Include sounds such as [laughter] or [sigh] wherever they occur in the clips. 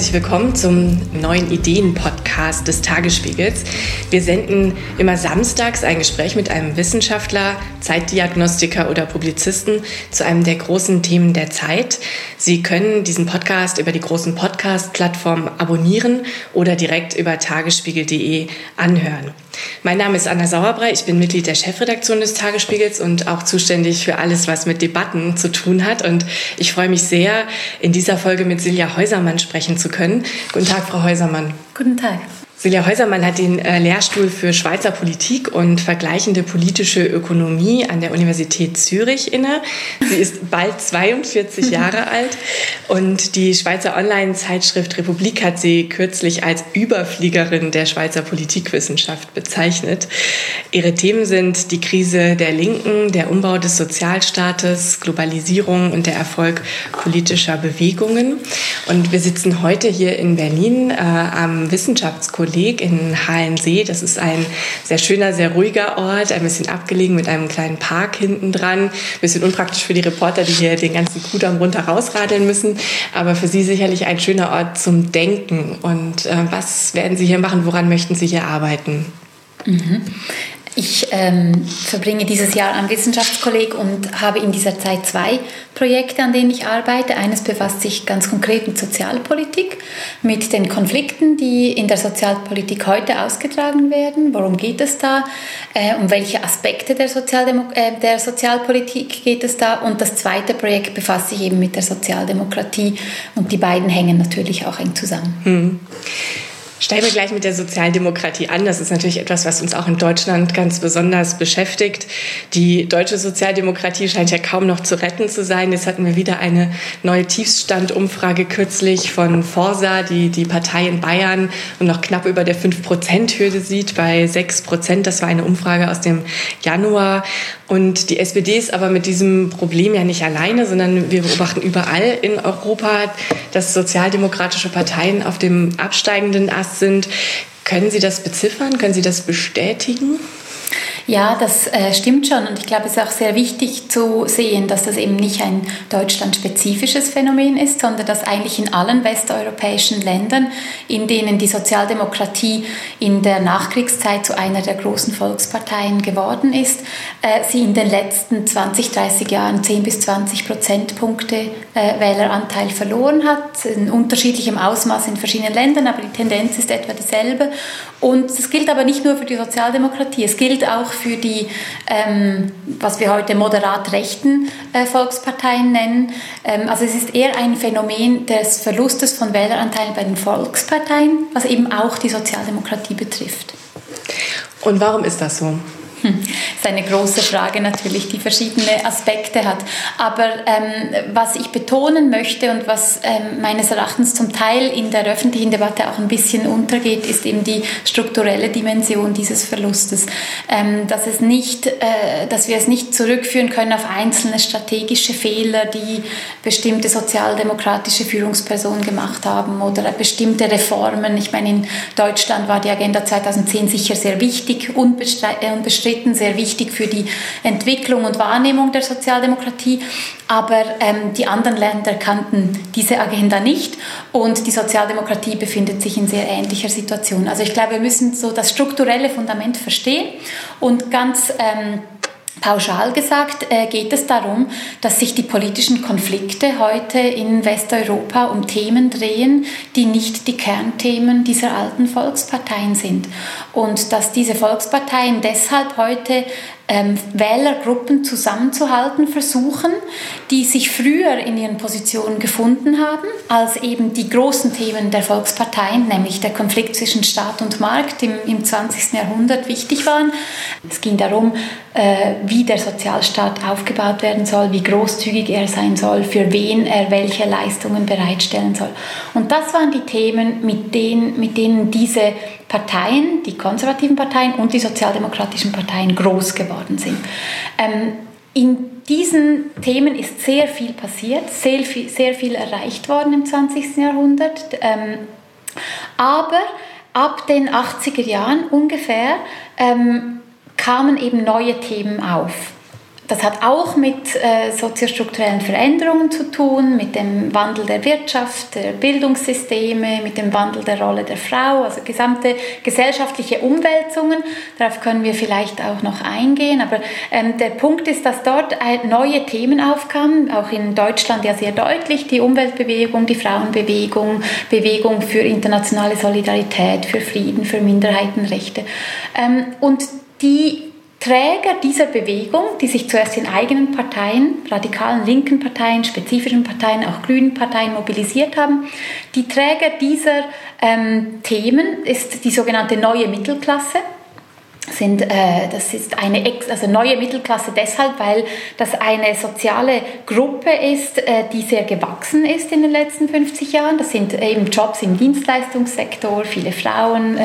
herzlich willkommen zum neuen Ideen-Podcast des Tagesspiegels. Wir senden immer samstags ein Gespräch mit einem Wissenschaftler, Zeitdiagnostiker oder Publizisten zu einem der großen Themen der Zeit. Sie können diesen Podcast über die großen Podcast-Plattformen abonnieren oder direkt über tagesspiegel.de anhören. Mein Name ist Anna Sauerbrei, ich bin Mitglied der Chefredaktion des Tagesspiegels und auch zuständig für alles, was mit Debatten zu tun hat. Und ich freue mich sehr, in dieser Folge mit Silja Häusermann sprechen zu können. Guten Tag, Frau Häusermann. Guten Tag. Silja Häusermann hat den äh, Lehrstuhl für Schweizer Politik und vergleichende politische Ökonomie an der Universität Zürich inne. Sie ist bald 42 [laughs] Jahre alt und die Schweizer Online-Zeitschrift Republik hat sie kürzlich als Überfliegerin der Schweizer Politikwissenschaft bezeichnet. Ihre Themen sind die Krise der Linken, der Umbau des Sozialstaates, Globalisierung und der Erfolg politischer Bewegungen. Und wir sitzen heute hier in Berlin äh, am Wissenschaftskolleg Kolleg in Hallensee. Das ist ein sehr schöner, sehr ruhiger Ort, ein bisschen abgelegen mit einem kleinen Park hinten dran. Ein bisschen unpraktisch für die Reporter, die hier den ganzen Kudamm runter rausradeln müssen, aber für Sie sicherlich ein schöner Ort zum Denken. Und äh, was werden Sie hier machen? Woran möchten Sie hier arbeiten? Mhm. Ich ähm, verbringe dieses Jahr am Wissenschaftskolleg und habe in dieser Zeit zwei Projekte, an denen ich arbeite. Eines befasst sich ganz konkret mit Sozialpolitik, mit den Konflikten, die in der Sozialpolitik heute ausgetragen werden. Worum geht es da? Äh, um welche Aspekte der, Sozialdemo äh, der Sozialpolitik geht es da? Und das zweite Projekt befasst sich eben mit der Sozialdemokratie und die beiden hängen natürlich auch eng zusammen. Hm. Steigen wir gleich mit der Sozialdemokratie an. Das ist natürlich etwas, was uns auch in Deutschland ganz besonders beschäftigt. Die deutsche Sozialdemokratie scheint ja kaum noch zu retten zu sein. Jetzt hatten wir wieder eine neue Tiefstandumfrage kürzlich von Forsa, die die Partei in Bayern noch knapp über der 5-Prozent-Hürde sieht, bei 6 Prozent. Das war eine Umfrage aus dem Januar. Und die SPD ist aber mit diesem Problem ja nicht alleine, sondern wir beobachten überall in Europa, dass sozialdemokratische Parteien auf dem absteigenden Ast sind. Können Sie das beziffern? Können Sie das bestätigen? Ja, das äh, stimmt schon. Und ich glaube, es ist auch sehr wichtig zu sehen, dass das eben nicht ein deutschlandspezifisches Phänomen ist, sondern dass eigentlich in allen westeuropäischen Ländern, in denen die Sozialdemokratie in der Nachkriegszeit zu einer der großen Volksparteien geworden ist, äh, sie in den letzten 20, 30 Jahren 10 bis 20 Prozentpunkte äh, Wähleranteil verloren hat, in unterschiedlichem Ausmaß in verschiedenen Ländern, aber die Tendenz ist etwa dieselbe. Und das gilt aber nicht nur für die Sozialdemokratie, es gilt auch für die, ähm, was wir heute moderat rechten äh, Volksparteien nennen. Ähm, also es ist eher ein Phänomen des Verlustes von Wähleranteilen bei den Volksparteien, was eben auch die Sozialdemokratie betrifft. Und warum ist das so? [laughs] Ist eine große Frage natürlich, die verschiedene Aspekte hat. Aber ähm, was ich betonen möchte und was ähm, meines Erachtens zum Teil in der öffentlichen Debatte auch ein bisschen untergeht, ist eben die strukturelle Dimension dieses Verlustes. Ähm, dass, es nicht, äh, dass wir es nicht zurückführen können auf einzelne strategische Fehler, die bestimmte sozialdemokratische Führungspersonen gemacht haben oder bestimmte Reformen. Ich meine, in Deutschland war die Agenda 2010 sicher sehr wichtig, unbestritten umstritten, sehr wichtig für die Entwicklung und Wahrnehmung der Sozialdemokratie. Aber ähm, die anderen Länder kannten diese Agenda nicht und die Sozialdemokratie befindet sich in sehr ähnlicher Situation. Also ich glaube, wir müssen so das strukturelle Fundament verstehen und ganz ähm, Pauschal gesagt äh, geht es darum, dass sich die politischen Konflikte heute in Westeuropa um Themen drehen, die nicht die Kernthemen dieser alten Volksparteien sind. Und dass diese Volksparteien deshalb heute ähm, Wählergruppen zusammenzuhalten versuchen, die sich früher in ihren Positionen gefunden haben, als eben die großen Themen der Volksparteien, nämlich der Konflikt zwischen Staat und Markt im, im 20. Jahrhundert wichtig waren. Es ging darum, äh, wie der Sozialstaat aufgebaut werden soll, wie großzügig er sein soll, für wen er welche Leistungen bereitstellen soll. Und das waren die Themen, mit denen, mit denen diese Parteien, die konservativen Parteien und die sozialdemokratischen Parteien groß geworden sind. Ähm, in diesen Themen ist sehr viel passiert, sehr viel, sehr viel erreicht worden im 20. Jahrhundert. Ähm, aber ab den 80er Jahren ungefähr ähm, kamen eben neue Themen auf das hat auch mit äh, soziostrukturellen Veränderungen zu tun, mit dem Wandel der Wirtschaft, der Bildungssysteme, mit dem Wandel der Rolle der Frau, also gesamte gesellschaftliche Umwälzungen. Darauf können wir vielleicht auch noch eingehen. Aber ähm, der Punkt ist, dass dort neue Themen aufkamen, auch in Deutschland ja sehr deutlich, die Umweltbewegung, die Frauenbewegung, Bewegung für internationale Solidarität, für Frieden, für Minderheitenrechte. Ähm, und die Träger dieser Bewegung, die sich zuerst in eigenen Parteien, radikalen linken Parteien, spezifischen Parteien, auch grünen Parteien mobilisiert haben, die Träger dieser ähm, Themen ist die sogenannte neue Mittelklasse sind, äh, das ist eine also neue Mittelklasse deshalb, weil das eine soziale Gruppe ist, äh, die sehr gewachsen ist in den letzten 50 Jahren. Das sind eben Jobs im Dienstleistungssektor, viele Frauen, äh,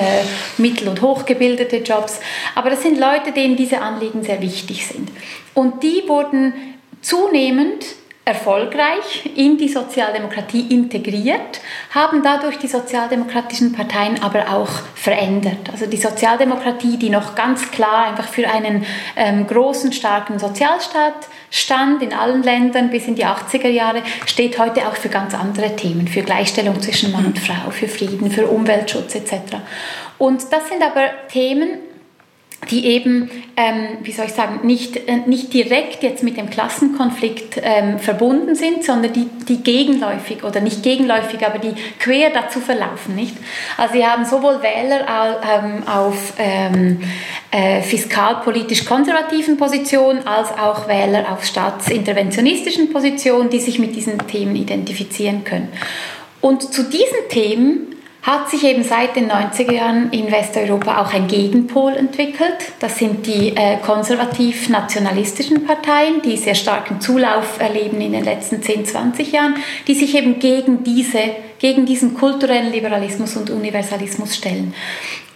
mittel- und hochgebildete Jobs. Aber das sind Leute, denen diese Anliegen sehr wichtig sind. Und die wurden zunehmend erfolgreich in die Sozialdemokratie integriert, haben dadurch die sozialdemokratischen Parteien aber auch verändert. Also die Sozialdemokratie, die noch ganz klar einfach für einen ähm, großen, starken Sozialstaat stand in allen Ländern bis in die 80er Jahre, steht heute auch für ganz andere Themen, für Gleichstellung zwischen Mann und Frau, für Frieden, für Umweltschutz etc. Und das sind aber Themen, die eben, ähm, wie soll ich sagen, nicht, äh, nicht direkt jetzt mit dem Klassenkonflikt ähm, verbunden sind, sondern die, die gegenläufig oder nicht gegenläufig, aber die quer dazu verlaufen. Nicht? Also sie haben sowohl Wähler ähm, auf ähm, äh, fiskalpolitisch konservativen Positionen als auch Wähler auf staatsinterventionistischen Positionen, die sich mit diesen Themen identifizieren können. Und zu diesen Themen hat sich eben seit den 90er Jahren in Westeuropa auch ein Gegenpol entwickelt. Das sind die äh, konservativ-nationalistischen Parteien, die sehr starken Zulauf erleben in den letzten 10, 20 Jahren, die sich eben gegen, diese, gegen diesen kulturellen Liberalismus und Universalismus stellen.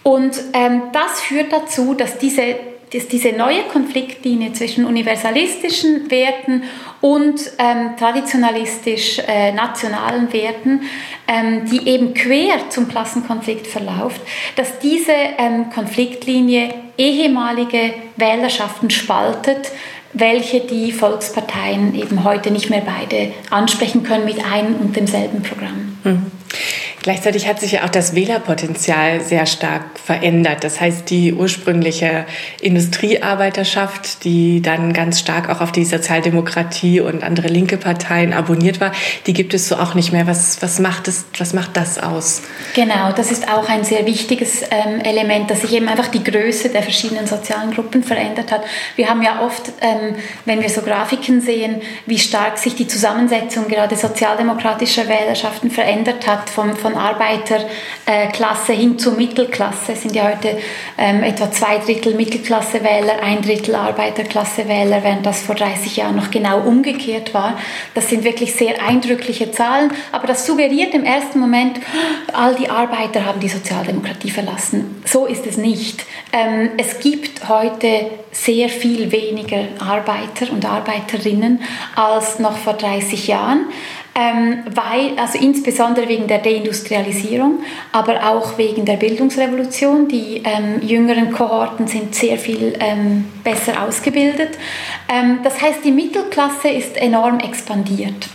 Und ähm, das führt dazu, dass diese dass diese neue Konfliktlinie zwischen universalistischen Werten und ähm, traditionalistisch äh, Werten, ähm, die eben quer zum Klassenkonflikt verläuft, dass diese ähm, Konfliktlinie ehemalige Wählerschaften spaltet, welche die Volksparteien eben heute nicht mehr beide ansprechen können mit einem und demselben Programm. Mhm. Gleichzeitig hat sich ja auch das Wählerpotenzial sehr stark verändert. Das heißt, die ursprüngliche Industriearbeiterschaft, die dann ganz stark auch auf die Sozialdemokratie und andere linke Parteien abonniert war, die gibt es so auch nicht mehr. Was, was, macht, es, was macht das aus? Genau, das ist auch ein sehr wichtiges ähm, Element, dass sich eben einfach die Größe der verschiedenen sozialen Gruppen verändert hat. Wir haben ja oft, ähm, wenn wir so Grafiken sehen, wie stark sich die Zusammensetzung gerade sozialdemokratischer Wählerschaften verändert hat, vom, von von Arbeiterklasse hin zur Mittelklasse. Es sind ja heute ähm, etwa zwei Drittel Mittelklassewähler, ein Drittel Arbeiterklassewähler, während das vor 30 Jahren noch genau umgekehrt war. Das sind wirklich sehr eindrückliche Zahlen, aber das suggeriert im ersten Moment, all die Arbeiter haben die Sozialdemokratie verlassen. So ist es nicht. Ähm, es gibt heute sehr viel weniger Arbeiter und Arbeiterinnen als noch vor 30 Jahren ähm, weil, also insbesondere wegen der Deindustrialisierung, aber auch wegen der Bildungsrevolution. Die ähm, jüngeren Kohorten sind sehr viel ähm, besser ausgebildet. Ähm, das heißt, die Mittelklasse ist enorm expandiert.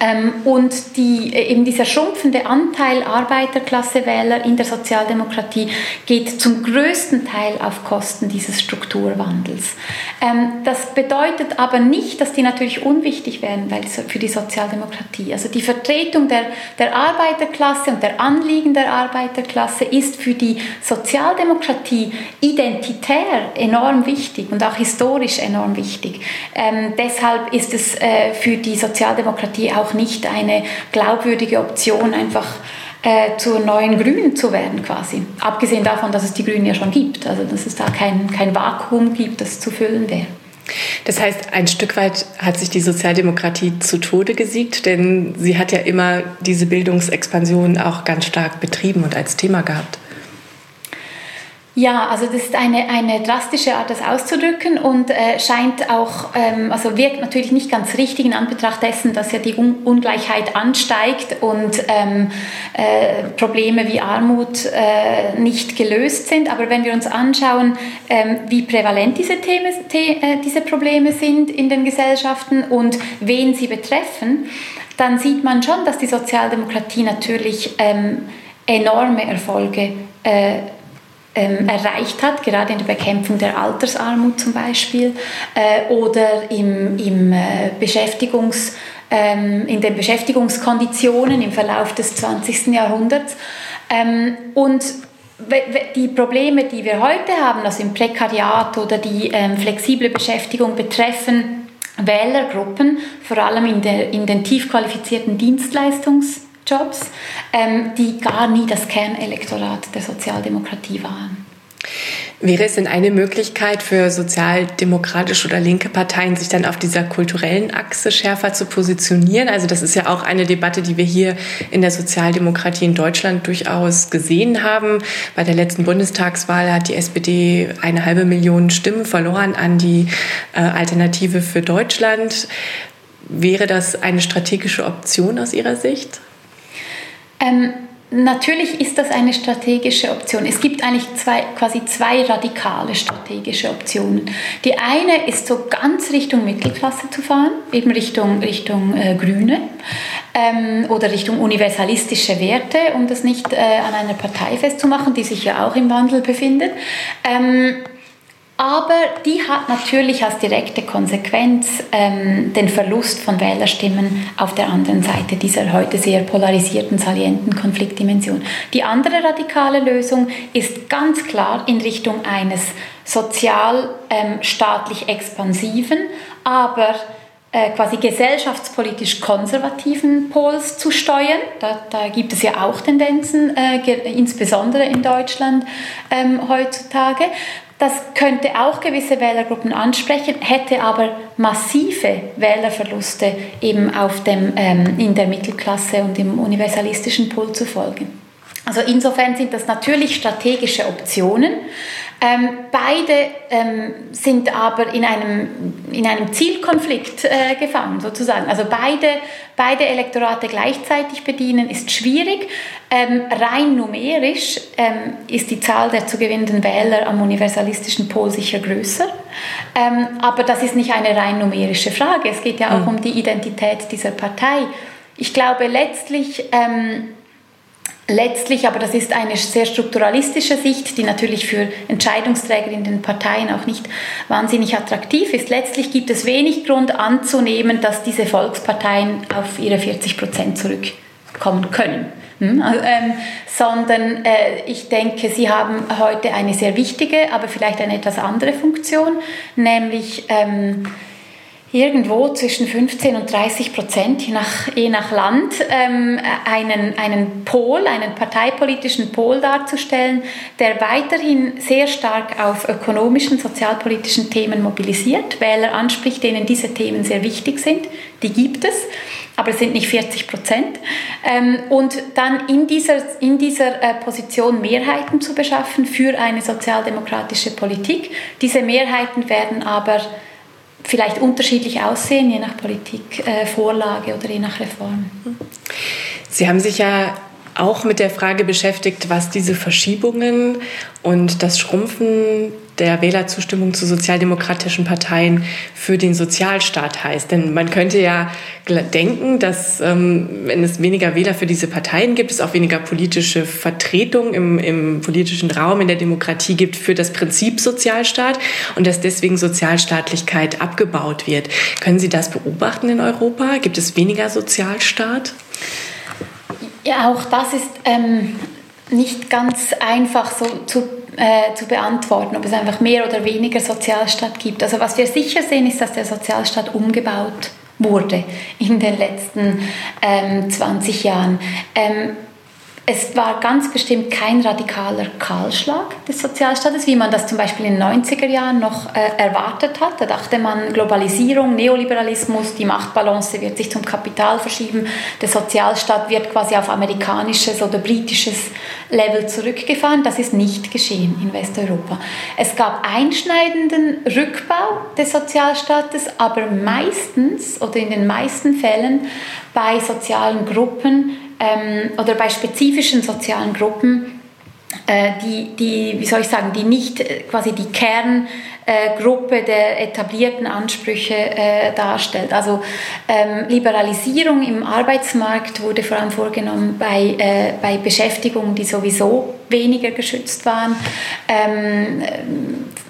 Ähm, und die, äh, eben dieser schrumpfende Anteil Arbeiterklassewähler in der Sozialdemokratie geht zum größten Teil auf Kosten dieses Strukturwandels. Ähm, das bedeutet aber nicht, dass die natürlich unwichtig wären weil, für die Sozialdemokratie. Also die Vertretung der, der Arbeiterklasse und der Anliegen der Arbeiterklasse ist für die Sozialdemokratie identitär enorm wichtig und auch historisch enorm wichtig. Ähm, deshalb ist es äh, für die Sozialdemokratie auch nicht eine glaubwürdige Option, einfach äh, zur neuen Grünen zu werden quasi. Abgesehen davon, dass es die Grünen ja schon gibt, also dass es da kein, kein Vakuum gibt, das zu füllen wäre. Das heißt, ein Stück weit hat sich die Sozialdemokratie zu Tode gesiegt, denn sie hat ja immer diese Bildungsexpansion auch ganz stark betrieben und als Thema gehabt. Ja, also das ist eine, eine drastische Art, das auszudrücken und äh, scheint auch, ähm, also wirkt natürlich nicht ganz richtig in Anbetracht dessen, dass ja die Un Ungleichheit ansteigt und ähm, äh, Probleme wie Armut äh, nicht gelöst sind. Aber wenn wir uns anschauen, ähm, wie prävalent diese, Themen, the äh, diese Probleme sind in den Gesellschaften und wen sie betreffen, dann sieht man schon, dass die Sozialdemokratie natürlich ähm, enorme Erfolge äh, ähm, erreicht hat, gerade in der Bekämpfung der Altersarmut zum Beispiel äh, oder im, im äh, Beschäftigungs, ähm, in den Beschäftigungskonditionen im Verlauf des 20. Jahrhunderts. Ähm, und die Probleme, die wir heute haben, also im Prekariat oder die ähm, flexible Beschäftigung betreffen Wählergruppen, vor allem in, der, in den tief qualifizierten Dienstleistungs- Jobs, ähm, die gar nie das Kernelektorat der Sozialdemokratie waren. Wäre es denn eine Möglichkeit für sozialdemokratische oder linke Parteien, sich dann auf dieser kulturellen Achse schärfer zu positionieren? Also das ist ja auch eine Debatte, die wir hier in der Sozialdemokratie in Deutschland durchaus gesehen haben. Bei der letzten Bundestagswahl hat die SPD eine halbe Million Stimmen verloren an die äh, Alternative für Deutschland. Wäre das eine strategische Option aus Ihrer Sicht? Ähm, natürlich ist das eine strategische Option. Es gibt eigentlich zwei, quasi zwei radikale strategische Optionen. Die eine ist so ganz Richtung Mittelklasse zu fahren, eben Richtung, Richtung äh, Grüne ähm, oder Richtung universalistische Werte, um das nicht äh, an einer Partei festzumachen, die sich ja auch im Wandel befindet. Ähm, aber die hat natürlich als direkte Konsequenz ähm, den Verlust von Wählerstimmen auf der anderen Seite dieser heute sehr polarisierten, salienten Konfliktdimension. Die andere radikale Lösung ist ganz klar in Richtung eines sozial ähm, expansiven, aber äh, quasi gesellschaftspolitisch konservativen Pols zu steuern. Da, da gibt es ja auch Tendenzen, äh, insbesondere in Deutschland ähm, heutzutage. Das könnte auch gewisse Wählergruppen ansprechen, hätte aber massive Wählerverluste eben auf dem, ähm, in der Mittelklasse und im universalistischen Pool zu folgen. Also insofern sind das natürlich strategische Optionen. Ähm, beide ähm, sind aber in einem, in einem Zielkonflikt äh, gefangen, sozusagen. Also beide, beide Elektorate gleichzeitig bedienen ist schwierig. Ähm, rein numerisch ähm, ist die Zahl der zu gewinnenden Wähler am universalistischen Pol sicher größer. Ähm, aber das ist nicht eine rein numerische Frage. Es geht ja auch mhm. um die Identität dieser Partei. Ich glaube, letztlich ähm, Letztlich, aber das ist eine sehr strukturalistische Sicht, die natürlich für Entscheidungsträger in den Parteien auch nicht wahnsinnig attraktiv ist. Letztlich gibt es wenig Grund anzunehmen, dass diese Volksparteien auf ihre 40 Prozent zurückkommen können. Hm? Ähm, sondern äh, ich denke, sie haben heute eine sehr wichtige, aber vielleicht eine etwas andere Funktion, nämlich ähm, irgendwo zwischen 15 und 30 Prozent, je nach, je nach Land, ähm, einen, einen Pol, einen parteipolitischen Pol darzustellen, der weiterhin sehr stark auf ökonomischen, sozialpolitischen Themen mobilisiert, Wähler anspricht, denen diese Themen sehr wichtig sind. Die gibt es, aber es sind nicht 40 Prozent. Ähm, und dann in dieser, in dieser äh, Position Mehrheiten zu beschaffen für eine sozialdemokratische Politik. Diese Mehrheiten werden aber vielleicht unterschiedlich aussehen, je nach Politikvorlage äh, oder je nach Reform. Sie haben sich ja auch mit der Frage beschäftigt, was diese Verschiebungen und das Schrumpfen der Wählerzustimmung zu sozialdemokratischen Parteien für den Sozialstaat heißt. Denn man könnte ja denken, dass ähm, wenn es weniger Wähler für diese Parteien gibt, es auch weniger politische Vertretung im, im politischen Raum, in der Demokratie gibt für das Prinzip Sozialstaat und dass deswegen Sozialstaatlichkeit abgebaut wird. Können Sie das beobachten in Europa? Gibt es weniger Sozialstaat? Ja, auch das ist ähm, nicht ganz einfach so zu, äh, zu beantworten, ob es einfach mehr oder weniger Sozialstaat gibt. Also was wir sicher sehen, ist, dass der Sozialstaat umgebaut wurde in den letzten ähm, 20 Jahren. Ähm, es war ganz bestimmt kein radikaler Kahlschlag des Sozialstaates, wie man das zum Beispiel in den 90er Jahren noch äh, erwartet hat. Da dachte man, Globalisierung, Neoliberalismus, die Machtbalance wird sich zum Kapital verschieben, der Sozialstaat wird quasi auf amerikanisches oder britisches Level zurückgefahren. Das ist nicht geschehen in Westeuropa. Es gab einschneidenden Rückbau des Sozialstaates, aber meistens oder in den meisten Fällen bei sozialen Gruppen, ähm, oder bei spezifischen sozialen Gruppen, äh, die, die, wie soll ich sagen, die nicht äh, quasi die Kerngruppe der etablierten Ansprüche äh, darstellt. Also ähm, Liberalisierung im Arbeitsmarkt wurde vor allem vorgenommen bei, äh, bei Beschäftigungen, die sowieso weniger geschützt waren. Ähm,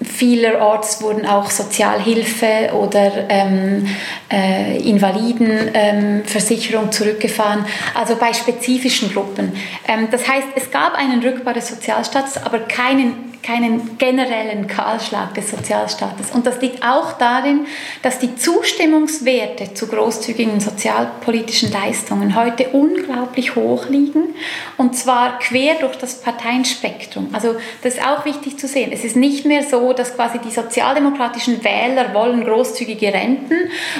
vielerorts wurden auch Sozialhilfe oder ähm, äh, Invalidenversicherung ähm, zurückgefahren, also bei spezifischen Gruppen. Ähm, das heißt, es gab einen Rückbau des Sozialstaats, aber keinen keinen generellen Kahlschlag des Sozialstaates. Und das liegt auch darin, dass die Zustimmungswerte zu großzügigen sozialpolitischen Leistungen heute unglaublich hoch liegen und zwar quer durch das Parteienspektrum. Also das ist auch wichtig zu sehen. Es ist nicht mehr so, dass quasi die sozialdemokratischen Wähler wollen großzügige Renten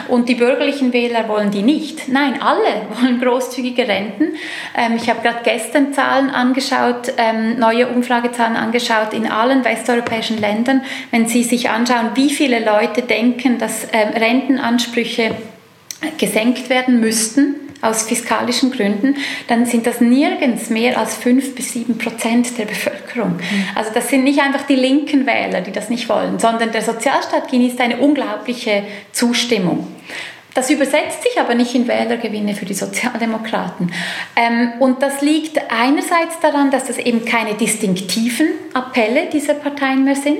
und die bürgerlichen Wähler wollen die nicht. Nein, alle [laughs] wollen großzügige Renten. Ähm, ich habe gerade gestern Zahlen angeschaut, ähm, neue Umfragezahlen angeschaut in allen westeuropäischen Ländern, wenn Sie sich anschauen, wie viele Leute denken, dass äh, Rentenansprüche gesenkt werden müssten aus fiskalischen Gründen, dann sind das nirgends mehr als 5 bis 7 Prozent der Bevölkerung. Mhm. Also das sind nicht einfach die linken Wähler, die das nicht wollen, sondern der Sozialstaat genießt eine unglaubliche Zustimmung. Das übersetzt sich aber nicht in Wählergewinne für die Sozialdemokraten. Ähm, und das liegt einerseits daran, dass das eben keine distinktiven Appelle dieser Parteien mehr sind.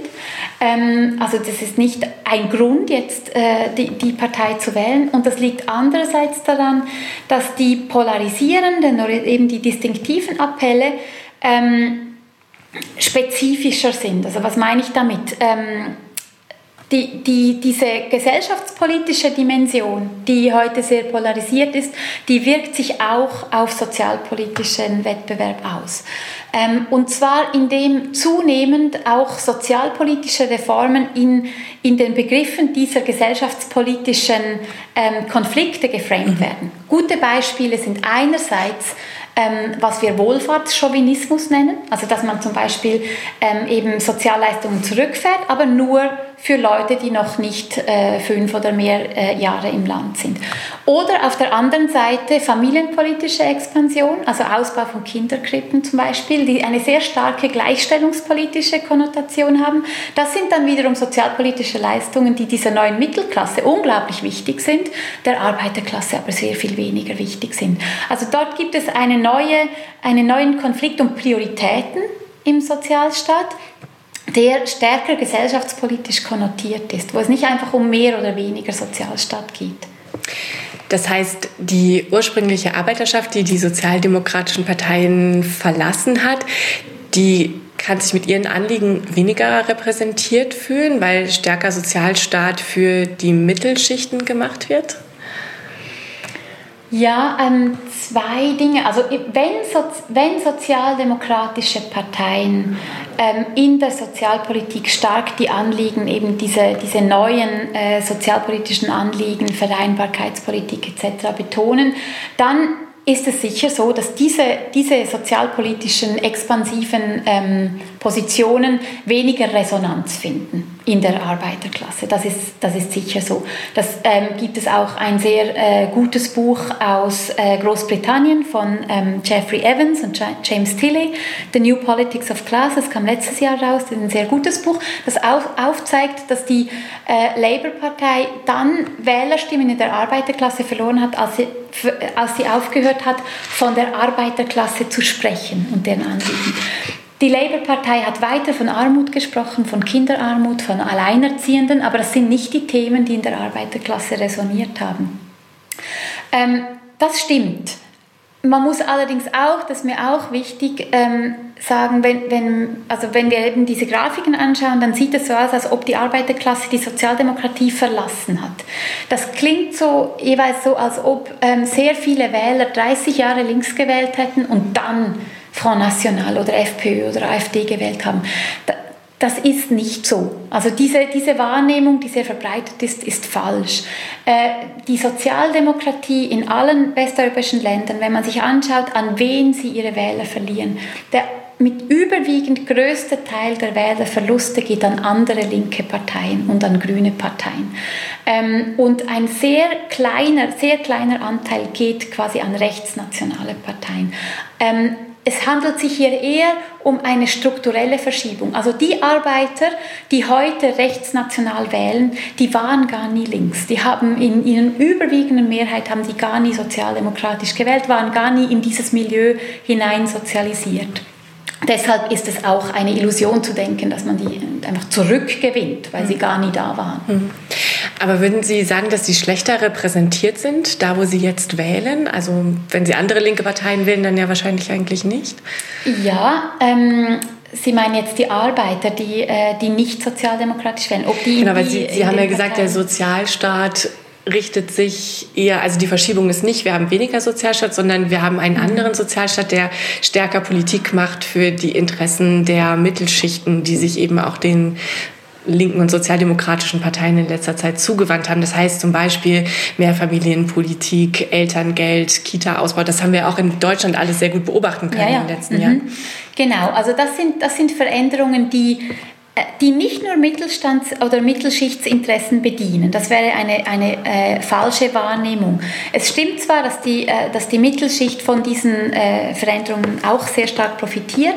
Ähm, also das ist nicht ein Grund, jetzt äh, die, die Partei zu wählen. Und das liegt andererseits daran, dass die polarisierenden oder eben die distinktiven Appelle ähm, spezifischer sind. Also was meine ich damit? Ähm, die, die, diese gesellschaftspolitische Dimension, die heute sehr polarisiert ist, die wirkt sich auch auf sozialpolitischen Wettbewerb aus. Ähm, und zwar indem zunehmend auch sozialpolitische Reformen in, in den Begriffen dieser gesellschaftspolitischen ähm, Konflikte geframed mhm. werden. Gute Beispiele sind einerseits ähm, was wir Wohlfahrtschauvinismus nennen, also dass man zum Beispiel ähm, eben Sozialleistungen zurückfährt, aber nur für Leute, die noch nicht äh, fünf oder mehr äh, Jahre im Land sind. Oder auf der anderen Seite familienpolitische Expansion, also Ausbau von Kinderkrippen zum Beispiel, die eine sehr starke gleichstellungspolitische Konnotation haben. Das sind dann wiederum sozialpolitische Leistungen, die dieser neuen Mittelklasse unglaublich wichtig sind, der Arbeiterklasse aber sehr viel weniger wichtig sind. Also dort gibt es eine neue, einen neuen Konflikt um Prioritäten im Sozialstaat der stärker gesellschaftspolitisch konnotiert ist, wo es nicht einfach um mehr oder weniger Sozialstaat geht. Das heißt, die ursprüngliche Arbeiterschaft, die die sozialdemokratischen Parteien verlassen hat, die kann sich mit ihren Anliegen weniger repräsentiert fühlen, weil stärker Sozialstaat für die Mittelschichten gemacht wird? Ja, ähm, zwei Dinge. Also wenn, so, wenn sozialdemokratische Parteien ähm, in der Sozialpolitik stark die Anliegen, eben diese, diese neuen äh, sozialpolitischen Anliegen, Vereinbarkeitspolitik etc. betonen, dann ist es sicher so, dass diese, diese sozialpolitischen expansiven ähm, Positionen weniger Resonanz finden in der Arbeiterklasse. Das ist, das ist sicher so. Das ähm, gibt es auch ein sehr äh, gutes Buch aus äh, Großbritannien von ähm, Jeffrey Evans und James Tilley, The New Politics of Class, das kam letztes Jahr raus, das ist ein sehr gutes Buch, das auf, aufzeigt, dass die äh, Labour-Partei dann Wählerstimmen in der Arbeiterklasse verloren hat, als sie, als sie aufgehört hat, von der Arbeiterklasse zu sprechen und deren Anliegen. Die Labour-Partei hat weiter von Armut gesprochen, von Kinderarmut, von Alleinerziehenden, aber das sind nicht die Themen, die in der Arbeiterklasse resoniert haben. Ähm, das stimmt. Man muss allerdings auch, das ist mir auch wichtig, ähm, sagen, wenn, wenn, also wenn wir eben diese Grafiken anschauen, dann sieht es so aus, als ob die Arbeiterklasse die Sozialdemokratie verlassen hat. Das klingt so jeweils so, als ob ähm, sehr viele Wähler 30 Jahre links gewählt hätten und dann Front National oder FPÖ oder AfD gewählt haben. Das ist nicht so. Also diese, diese Wahrnehmung, die sehr verbreitet ist, ist falsch. Äh, die Sozialdemokratie in allen westeuropäischen Ländern, wenn man sich anschaut, an wen sie ihre Wähler verlieren, der mit überwiegend größter Teil der Wählerverluste geht an andere linke Parteien und an grüne Parteien. Ähm, und ein sehr kleiner, sehr kleiner Anteil geht quasi an rechtsnationale Parteien. Ähm, es handelt sich hier eher um eine strukturelle Verschiebung. Also die Arbeiter, die heute rechtsnational wählen, die waren gar nie links. Die haben in ihren überwiegenden Mehrheit haben die gar nie sozialdemokratisch gewählt, waren gar nie in dieses Milieu hinein sozialisiert. Deshalb ist es auch eine Illusion zu denken, dass man die einfach zurückgewinnt, weil sie gar nie da waren. Mhm. Aber würden Sie sagen, dass Sie schlechter repräsentiert sind, da wo Sie jetzt wählen? Also wenn Sie andere linke Parteien wählen, dann ja wahrscheinlich eigentlich nicht. Ja, ähm, Sie meinen jetzt die Arbeiter, die, äh, die nicht sozialdemokratisch wählen? Ob die genau, weil Sie, Sie haben ja gesagt, Parteien der Sozialstaat richtet sich eher, also die Verschiebung ist nicht, wir haben weniger Sozialstaat, sondern wir haben einen anderen Sozialstaat, der stärker Politik macht für die Interessen der Mittelschichten, die sich eben auch den linken und sozialdemokratischen Parteien in letzter Zeit zugewandt haben. Das heißt zum Beispiel Mehrfamilienpolitik, Elterngeld, Kita-Ausbau. Das haben wir auch in Deutschland alles sehr gut beobachten können ja, ja. in den letzten mhm. Jahren. Genau, also das sind, das sind Veränderungen, die die nicht nur Mittelstands- oder Mittelschichtsinteressen bedienen. Das wäre eine, eine äh, falsche Wahrnehmung. Es stimmt zwar, dass die, äh, dass die Mittelschicht von diesen äh, Veränderungen auch sehr stark profitiert,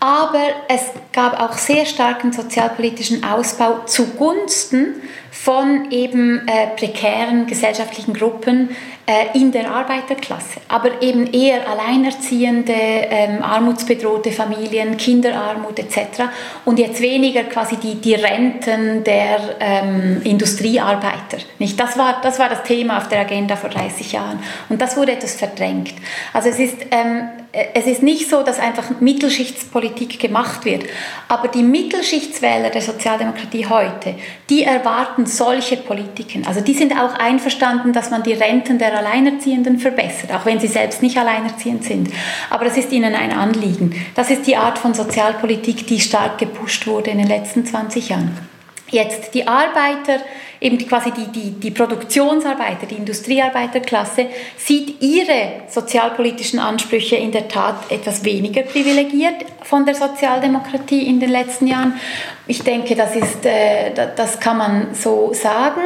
aber es gab auch sehr starken sozialpolitischen Ausbau zugunsten von eben äh, prekären gesellschaftlichen Gruppen äh, in der Arbeiterklasse, aber eben eher alleinerziehende, ähm, armutsbedrohte Familien, Kinderarmut etc. Und jetzt weniger quasi die, die Renten der ähm, Industriearbeiter. Nicht? Das, war, das war das Thema auf der Agenda vor 30 Jahren und das wurde etwas verdrängt. Also es ist ähm, es ist nicht so, dass einfach Mittelschichtspolitik gemacht wird, aber die Mittelschichtswähler der Sozialdemokratie heute, die erwarten solche Politiken. Also die sind auch einverstanden, dass man die Renten der Alleinerziehenden verbessert, auch wenn sie selbst nicht alleinerziehend sind. Aber das ist ihnen ein Anliegen. Das ist die Art von Sozialpolitik, die stark gepusht wurde in den letzten 20 Jahren. Jetzt die Arbeiter, eben quasi die, die, die Produktionsarbeiter, die Industriearbeiterklasse, sieht ihre sozialpolitischen Ansprüche in der Tat etwas weniger privilegiert von der Sozialdemokratie in den letzten Jahren. Ich denke, das, ist, äh, das kann man so sagen.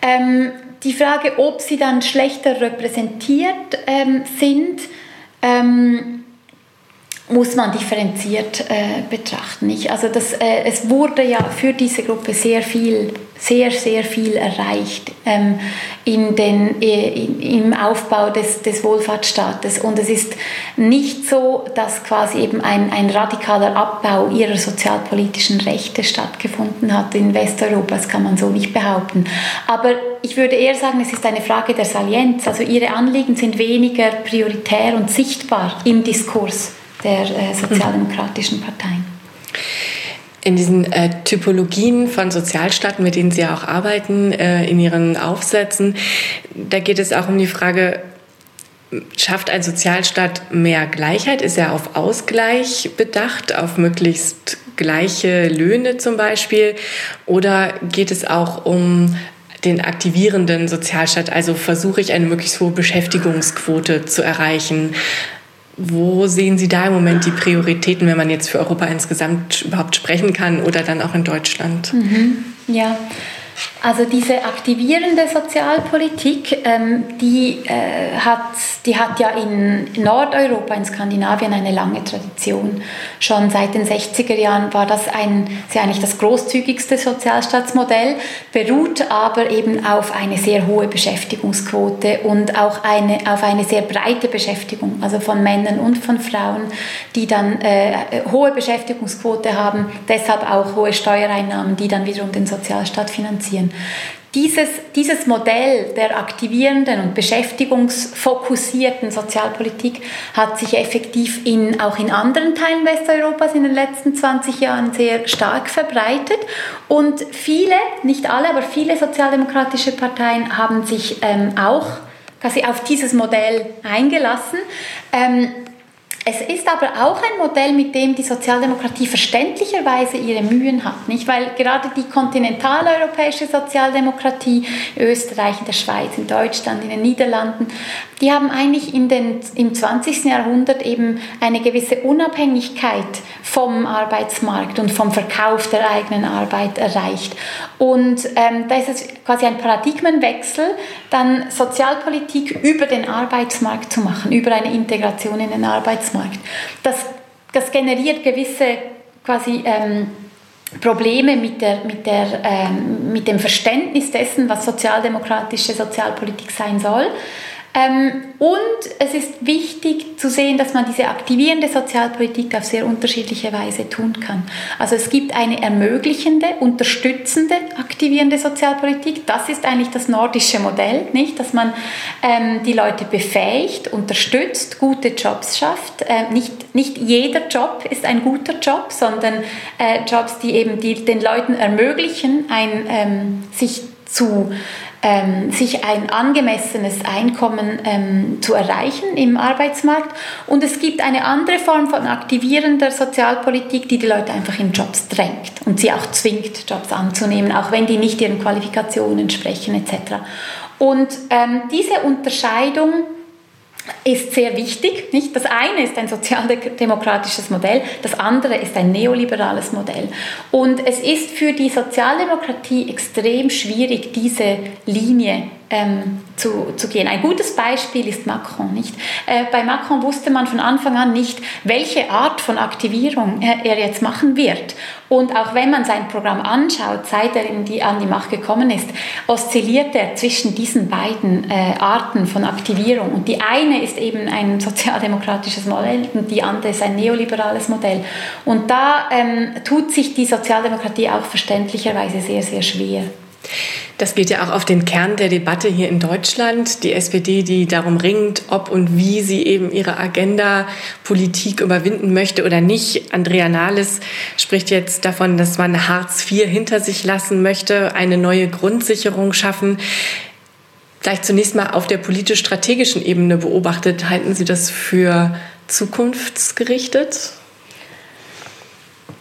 Ähm, die Frage, ob sie dann schlechter repräsentiert ähm, sind, ähm, muss man differenziert äh, betrachten. Ich, also das, äh, es wurde ja für diese Gruppe sehr viel, sehr, sehr viel erreicht ähm, in den, äh, in, im Aufbau des, des Wohlfahrtsstaates. Und es ist nicht so, dass quasi eben ein, ein radikaler Abbau ihrer sozialpolitischen Rechte stattgefunden hat in Westeuropa. Das kann man so nicht behaupten. Aber ich würde eher sagen, es ist eine Frage der Salienz. Also ihre Anliegen sind weniger prioritär und sichtbar im Diskurs der äh, sozialdemokratischen Parteien. In diesen äh, Typologien von Sozialstaaten, mit denen Sie ja auch arbeiten, äh, in Ihren Aufsätzen, da geht es auch um die Frage, schafft ein Sozialstaat mehr Gleichheit? Ist er auf Ausgleich bedacht, auf möglichst gleiche Löhne zum Beispiel? Oder geht es auch um den aktivierenden Sozialstaat? Also versuche ich eine möglichst hohe Beschäftigungsquote zu erreichen? Wo sehen Sie da im Moment die Prioritäten, wenn man jetzt für Europa insgesamt überhaupt sprechen kann oder dann auch in Deutschland? Mhm. Ja, also diese aktivierende Sozialpolitik, ähm, die, äh, hat, die hat ja in Nordeuropa, in Skandinavien eine lange Tradition. Schon seit den 60er Jahren war das ein, sehr eigentlich das großzügigste Sozialstaatsmodell, beruht aber eben auf eine sehr hohe Beschäftigungsquote und auch eine, auf eine sehr breite Beschäftigung, also von Männern und von Frauen, die dann äh, hohe Beschäftigungsquote haben, deshalb auch hohe Steuereinnahmen, die dann wiederum den Sozialstaat finanzieren. Dieses, dieses Modell der aktivierenden und beschäftigungsfokussierten Sozialpolitik hat sich effektiv in, auch in anderen Teilen Westeuropas in den letzten 20 Jahren sehr stark verbreitet. Und viele, nicht alle, aber viele sozialdemokratische Parteien haben sich ähm, auch quasi auf dieses Modell eingelassen. Ähm, Es ist aber auch ein Modell, mit dem die Sozialdemokratie verständlicherweise ihre Mühen hat. Nicht? Weil gerade die kontinentaleuropäische Sozialdemokratie, Österreich, in der Schweiz, in Deutschland, in den Niederlanden, die haben eigentlich in den, im 20. Jahrhundert eben eine gewisse Unabhängigkeit vom Arbeitsmarkt und vom Verkauf der eigenen Arbeit erreicht. Und ähm, da ist es quasi ein Paradigmenwechsel, dann Sozialpolitik über den Arbeitsmarkt zu machen, über eine Integration in den Arbeitsmarkt. Das, das generiert gewisse quasi ähm, Probleme mit, der, mit, der, ähm, mit dem Verständnis dessen, was sozialdemokratische Sozialpolitik sein soll. Ähm, und es ist wichtig zu sehen, dass man diese aktivierende Sozialpolitik auf sehr unterschiedliche Weise tun kann. Also es gibt eine ermöglichende, unterstützende, aktivierende Sozialpolitik. Das ist eigentlich das nordische Modell, nicht? dass man ähm, die Leute befähigt, unterstützt, gute Jobs schafft. Äh, nicht, nicht jeder Job ist ein guter Job, sondern äh, Jobs, die eben die, den Leuten ermöglichen, ein, ähm, sich zu ähm, sich ein angemessenes Einkommen ähm, zu erreichen im Arbeitsmarkt. Und es gibt eine andere Form von aktivierender Sozialpolitik, die die Leute einfach in Jobs drängt und sie auch zwingt, Jobs anzunehmen, auch wenn die nicht ihren Qualifikationen entsprechen etc. Und ähm, diese Unterscheidung ist sehr wichtig. Nicht? Das eine ist ein sozialdemokratisches Modell, das andere ist ein neoliberales Modell. Und es ist für die Sozialdemokratie extrem schwierig, diese Linie ähm, zu, zu gehen. Ein gutes Beispiel ist Macron. Nicht? Äh, bei Macron wusste man von Anfang an nicht, welche Art von Aktivierung er, jetzt machen wird. Und auch wenn man sein Programm anschaut, seit er in die, an die Macht gekommen ist, oszilliert er zwischen diesen beiden äh, Arten von Aktivierung. Und die eine ist eben ein sozialdemokratisches Modell und die andere ist ein neoliberales Modell. Und da ähm, tut sich die Sozialdemokratie auch verständlicherweise sehr, sehr schwer. Das geht ja auch auf den Kern der Debatte hier in Deutschland. Die SPD, die darum ringt, ob und wie sie eben ihre Agenda-Politik überwinden möchte oder nicht. Andrea Nahles spricht jetzt davon, dass man Hartz IV hinter sich lassen möchte, eine neue Grundsicherung schaffen. Vielleicht zunächst mal auf der politisch-strategischen Ebene beobachtet. Halten Sie das für zukunftsgerichtet?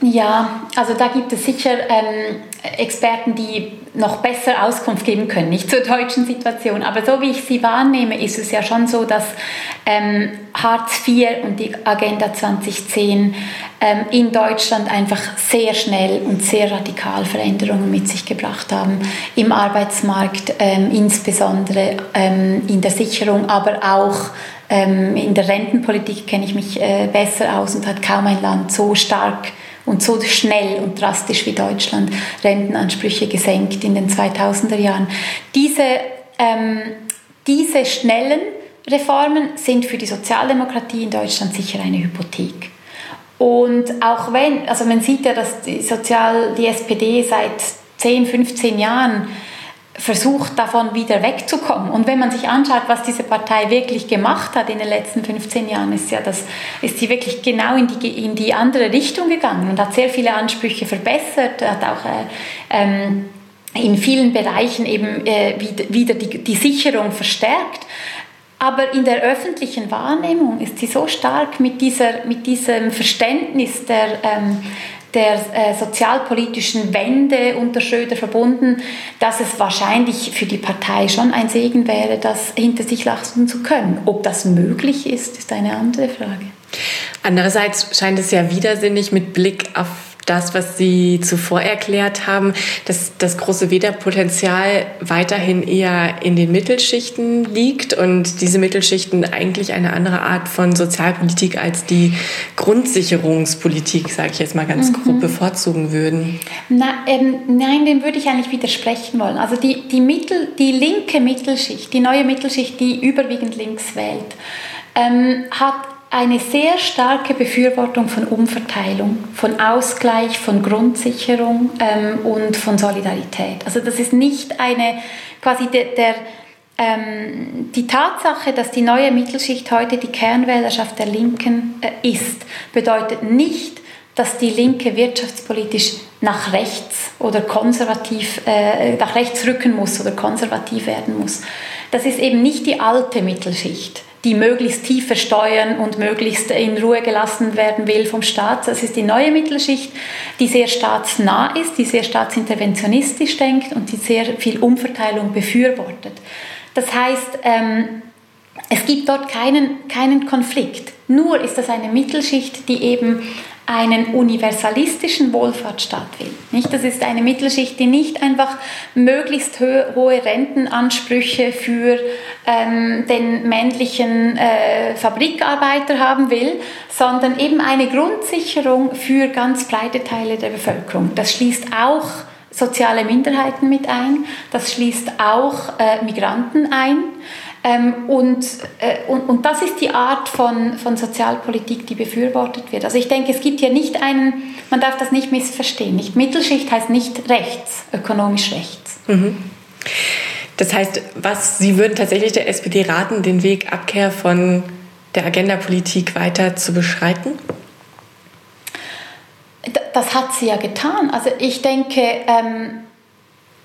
Ja, also da gibt es sicher ähm, Experten, die noch besser Auskunft geben können, nicht zur deutschen Situation. Aber so wie ich sie wahrnehme, ist es ja schon so, dass ähm, Hartz IV und die Agenda 2010 ähm, in Deutschland einfach sehr schnell und sehr radikal Veränderungen mit sich gebracht haben. Im Arbeitsmarkt, ähm, insbesondere ähm, in der Sicherung, aber auch ähm, in der Rentenpolitik kenne ich mich äh, besser aus und hat kaum ein Land so stark und so schnell und drastisch wie Deutschland Rentenansprüche gesenkt in den 2000er Jahren. Diese, ähm, diese schnellen Reformen sind für die Sozialdemokratie in Deutschland sicher eine Hypothek. Und auch wenn, also man sieht ja, dass die, Sozial, die SPD seit 10, 15 Jahren versucht, davon wieder wegzukommen. Und wenn man sich anschaut, was diese Partei wirklich gemacht hat in den letzten 15 Jahren, ist ja das, ist sie wirklich genau in die, in die andere Richtung gegangen und hat sehr viele Ansprüche verbessert, hat auch äh, ähm, in vielen Bereichen eben äh, wieder, die, die Sicherung verstärkt. Aber in der öffentlichen Wahrnehmung ist sie so stark mit, dieser, mit diesem Verständnis der, ähm, der äh, sozialpolitischen Wende unter Schröder verbunden, dass es wahrscheinlich für die Partei schon ein Segen wäre, das hinter sich lassen zu können. Ob das möglich ist, ist eine andere Frage. Andererseits scheint es ja widersinnig mit Blick auf das, was Sie zuvor erklärt haben, dass das große Wählerpotenzial weiterhin eher in den Mittelschichten liegt und diese Mittelschichten eigentlich eine andere Art von Sozialpolitik als die Grundsicherungspolitik, sage ich jetzt mal ganz mhm. grob, bevorzugen würden? Na, ähm, nein, dem würde ich eigentlich widersprechen wollen. Also die, die, Mittel, die linke Mittelschicht, die neue Mittelschicht, die überwiegend links wählt, ähm, hat eine sehr starke Befürwortung von Umverteilung, von Ausgleich, von Grundsicherung ähm, und von Solidarität. Also das ist nicht eine quasi der, der ähm, die Tatsache, dass die neue Mittelschicht heute die Kernwählerschaft der Linken äh, ist, bedeutet nicht, dass die Linke wirtschaftspolitisch nach rechts oder konservativ, äh, nach rechts rücken muss oder konservativ werden muss. Das ist eben nicht die alte Mittelschicht, die möglichst tiefe Steuern und möglichst in Ruhe gelassen werden will vom Staat. Das ist die neue Mittelschicht, die sehr staatsnah ist, die sehr staatsinterventionistisch denkt und die sehr viel Umverteilung befürwortet. Das heißt, ähm, es gibt dort keinen, keinen Konflikt. Nur ist das eine Mittelschicht, die eben einen universalistischen Wohlfahrtsstaat will. Nicht? Das ist eine Mittelschicht, die nicht einfach möglichst hohe Rentenansprüche für ähm, den männlichen äh, Fabrikarbeiter haben will, sondern eben eine Grundsicherung für ganz breite Teile der Bevölkerung. Das schließt auch soziale Minderheiten mit ein, das schließt auch äh, Migranten ein. Ähm, und, äh, und, und das ist die Art von, von Sozialpolitik, die befürwortet wird. Also ich denke, es gibt hier nicht einen, man darf das nicht missverstehen. Nicht Mittelschicht heißt nicht rechts, ökonomisch rechts. Mhm. Das heißt, was Sie würden tatsächlich der SPD raten, den Weg Abkehr von der Agendapolitik weiter zu beschreiten? Das hat sie ja getan. Also ich denke, ähm,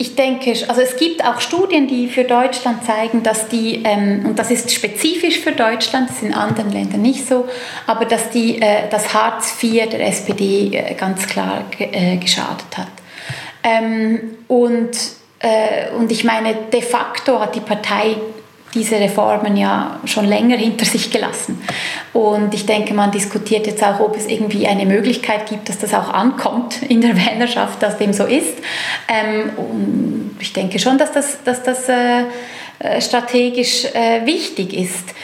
ich denke, also es gibt auch Studien, die für Deutschland zeigen, dass die, ähm, und das ist spezifisch für Deutschland, das ist in anderen Ländern nicht so, aber dass die, äh, das Hartz IV der SPD äh, ganz klar äh, geschadet hat. Ähm, und, äh, und ich meine, de facto hat die Partei diese Reformen ja schon länger hinter sich gelassen. Und ich denke, man diskutiert jetzt auch, ob es irgendwie eine Möglichkeit gibt, dass das auch ankommt in der Wählerschaft, dass dem so ist. Ähm, und ich denke schon, dass das, dass das äh, äh strategisch äh, wichtig ist.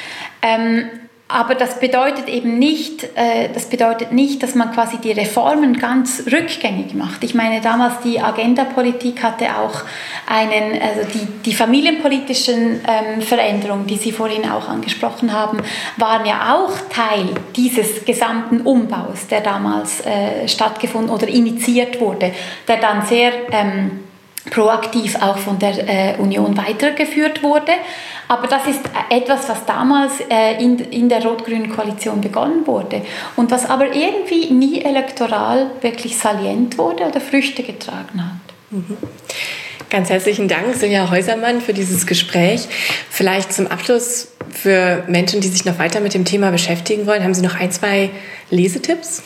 Aber das bedeutet eben nicht, äh, das bedeutet nicht, dass man quasi die Reformen ganz rückgängig macht. Ich meine, damals die Agenda-Politik hatte auch einen, also die, die familienpolitischen ähm, Veränderungen, die Sie vorhin auch angesprochen haben, waren ja auch Teil dieses gesamten Umbaus, der damals äh, stattgefunden oder initiiert wurde, der dann sehr ähm, proaktiv auch von der äh, Union weitergeführt wurde. Aber das ist etwas, was damals äh, in, in der rot-grünen Koalition begonnen wurde und was aber irgendwie nie elektoral wirklich salient wurde oder Früchte getragen hat. Mhm. Ganz herzlichen Dank, Silja Häusermann, für dieses Gespräch. Vielleicht zum Abschluss für Menschen, die sich noch weiter mit dem Thema beschäftigen wollen, haben Sie noch ein, zwei Lesetipps?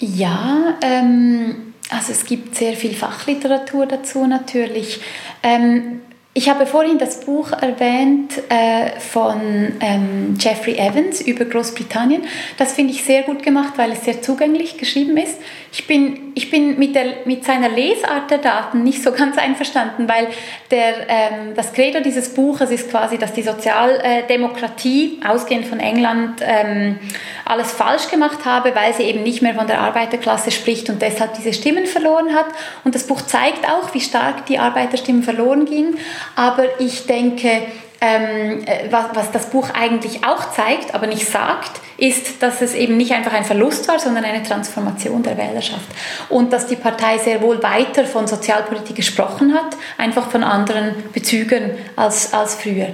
Ja, ähm, also es gibt sehr viel Fachliteratur dazu natürlich. Ähm, ich habe vorhin das Buch erwähnt äh, von ähm, Jeffrey Evans über Großbritannien. Das finde ich sehr gut gemacht, weil es sehr zugänglich geschrieben ist. Ich bin, ich bin mit, der, mit seiner Lesart der Daten nicht so ganz einverstanden, weil der, ähm, das Credo dieses Buches ist quasi, dass die Sozialdemokratie, ausgehend von England, ähm, alles falsch gemacht habe, weil sie eben nicht mehr von der Arbeiterklasse spricht und deshalb diese Stimmen verloren hat. Und das Buch zeigt auch, wie stark die Arbeiterstimmen verloren gingen. Aber ich denke, ähm, äh, was, was das Buch eigentlich auch zeigt, aber nicht sagt, ist, dass es eben nicht einfach ein Verlust war, sondern eine Transformation der Wählerschaft. Und dass die Partei sehr wohl weiter von Sozialpolitik gesprochen hat, einfach von anderen Bezügen als, als früher.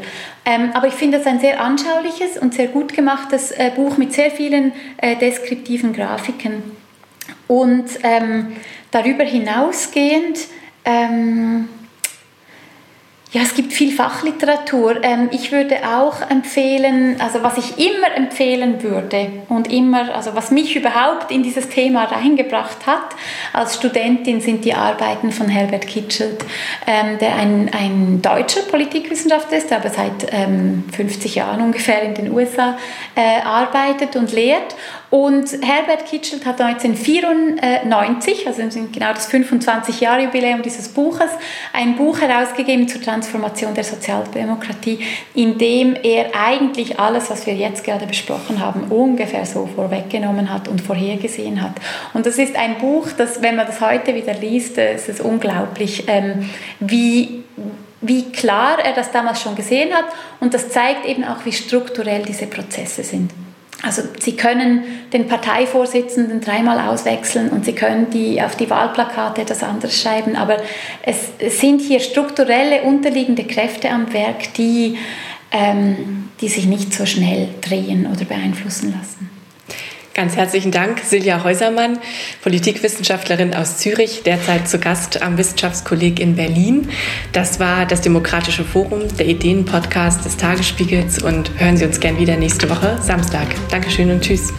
Ähm, aber ich finde es ein sehr anschauliches und sehr gut gemachtes äh, Buch mit sehr vielen äh, deskriptiven Grafiken. Und ähm, darüber hinausgehend, ähm, ja, es gibt viel Fachliteratur. Ähm, ich würde auch empfehlen, also was ich immer empfehlen würde und immer, also was mich überhaupt in dieses Thema reingebracht hat als Studentin, sind die Arbeiten von Herbert Kitschelt, ähm, der ein, ein deutscher Politikwissenschaftler ist, der aber seit 50 ähm, Jahren ungefähr in den USA äh, arbeitet und lehrt. Und Herbert Kitschelt hat 1994, also genau das 25-Jahre-Jubiläum dieses Buches, ein Buch herausgegeben zur Transformation der Sozialdemokratie, in dem er eigentlich alles, was wir jetzt gerade besprochen haben, ungefähr so vorweggenommen hat und vorhergesehen hat. Und das ist ein Buch, das, wenn man das heute wieder liest, ist es unglaublich, ähm, wie wie klar er das damals schon gesehen hat und das zeigt eben auch, wie strukturell diese Prozesse sind. Also Sie können den Parteivorsitzenden dreimal auswechseln und Sie können die auf die Wahlplakate etwas anderes schreiben, aber es, sind hier strukturelle unterliegende Kräfte am Werk, die, ähm, die sich nicht so schnell drehen oder beeinflussen lassen. Ganz herzlichen Dank, Silja Häusermann, Politikwissenschaftlerin aus Zürich, derzeit zu Gast am Wissenschaftskolleg in Berlin. Das war das Demokratische Forum, der Ideen-Podcast des Tagesspiegels und hören Sie uns gern wieder nächste Woche, Samstag. Dankeschön und tschüss.